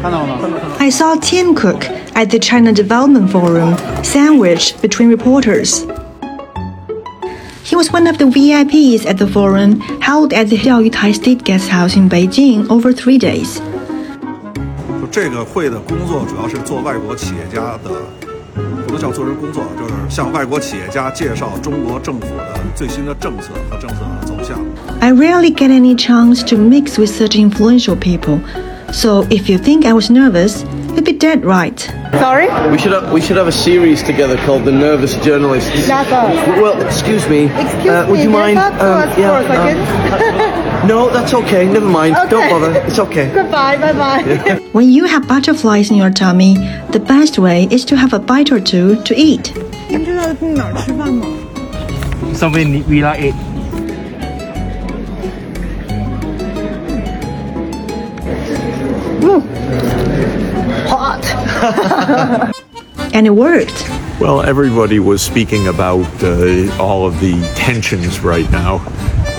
I saw Tim Cook at the China Development Forum, sandwiched between reporters. He was one of the VIPs at the forum held at the Diaoyutai State Guest House in Beijing over three days. I rarely get any chance to mix with such influential people. so if you think I was nervous, you'd be dead right. Sorry? We should have, we should have a series together called The Nervous Journalists. That's us. Well, excuse me. Excuse uh, would me, you can I mind? talk to us for a um, second? no, that's okay. Never mind. Don't Okay. bother. It's okay. Goodbye, bye bye. When you have butterflies in your tummy, the best way is to have a bite or two to eat. 您知道哪儿吃饭吗？ Somewhere in Villa 8. And it worked. Well, everybody was speaking about uh, all of the tensions right now.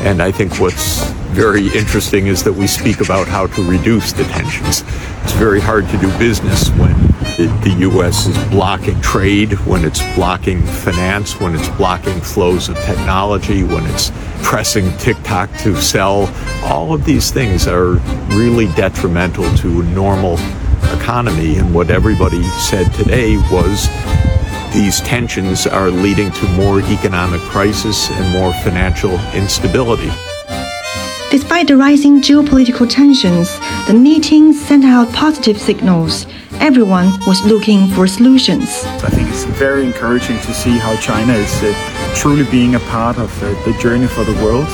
And I think what's very interesting is that we speak about how to reduce the tensions. It's very hard to do business when the, the U.S. is blocking trade, when it's blocking finance, when it's blocking flows of technology, when it's pressing TikTok to sell. All of these things are really detrimental to normal economy. And what everybody said today was these tensions are leading to more economic crisis and more financial instability. Despite the rising geopolitical tensions, the meeting sent out positive signals. Everyone was looking for solutions. I think it's very encouraging to see how China is uh, truly being a part of uh, the journey for the world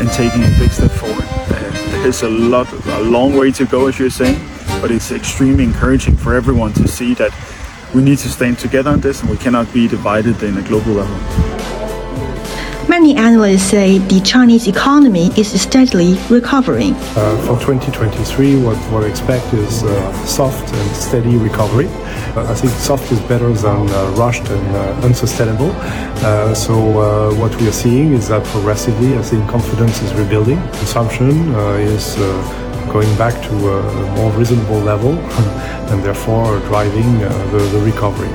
and taking a big step forward. Uh, there's a lot, a long way to go, as you're saying, but it's extremely encouraging for everyone to see that we need to stand together on this and we cannot be divided in a global level. Many analysts say the Chinese economy is steadily recovering. Uh, for 2023, what, we expect is uh, soft and steady recovery. Uh, I think soft is better than uh, rushed and uh, unsustainable. Uh, so uh, what we are seeing is that progressively, I think confidence is rebuilding. Consumption uh, is uh, going back to a more reasonable level and therefore driving uh, the, the recovery.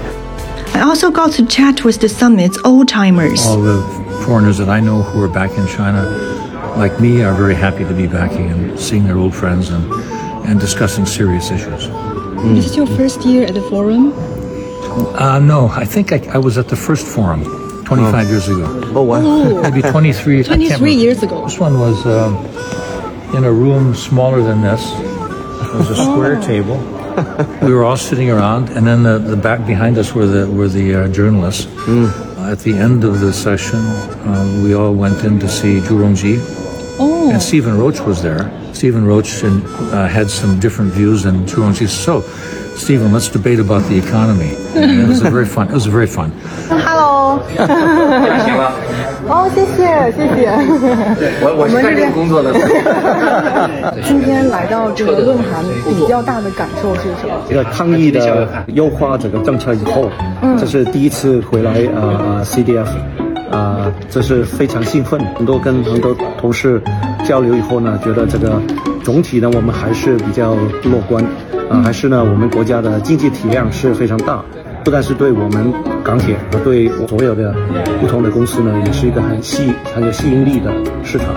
I also got to chat with the summit's old timers. All the foreigners that I know who are back in China, like me, are very happy to be back and seeing their old friends and, and discussing serious issues. This is this your first year at the forum? Uh, no, I think I, I was at the first forum 25 years ago. Oh, wow. Maybe 23. 23 years ago. This one was um, in a room smaller than this. It was a square table. We were all sitting around, and then the, the back behind us were the were the uh, journalists. At the end of the session, uh, we all went in to see Zhu Rongji, Oh, and Stephen Roach was there. Stephen Roach and, uh, had some different views than Zhu Rongji. So, Stephen, let's debate about the economy. And it was a very fun. It was very fun. Hello。哦，谢谢谢谢。我我是干这个工作的。今天来到这个论坛，比较大的感受是什么？这个抗疫的优化整个政策以后，这是第一次回来呃 CDF， 啊、这是非常兴奋。很多跟很多同事交流以后呢，觉得这个总体呢我们还是比较乐观，啊、还是呢我们国家的经济体量是非常大，不但是对我们港铁和对所有的不同的公司呢，也是一个很吸很有吸引力的市场。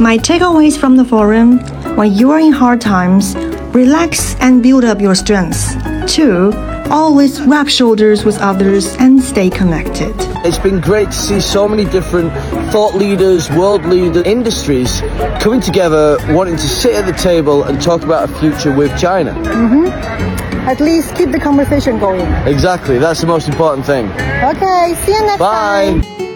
My takeaways from the forum when you are in hard times, relax and build up your strength. Two, always rub shoulders with others and stay connected. It's been great to see so many different thought leaders, world leaders, industries coming together, wanting to sit at the table and talk about a future with China. Mhm. At least keep the conversation going. Exactly, that's the most important thing. Okay, see you next time. Bye.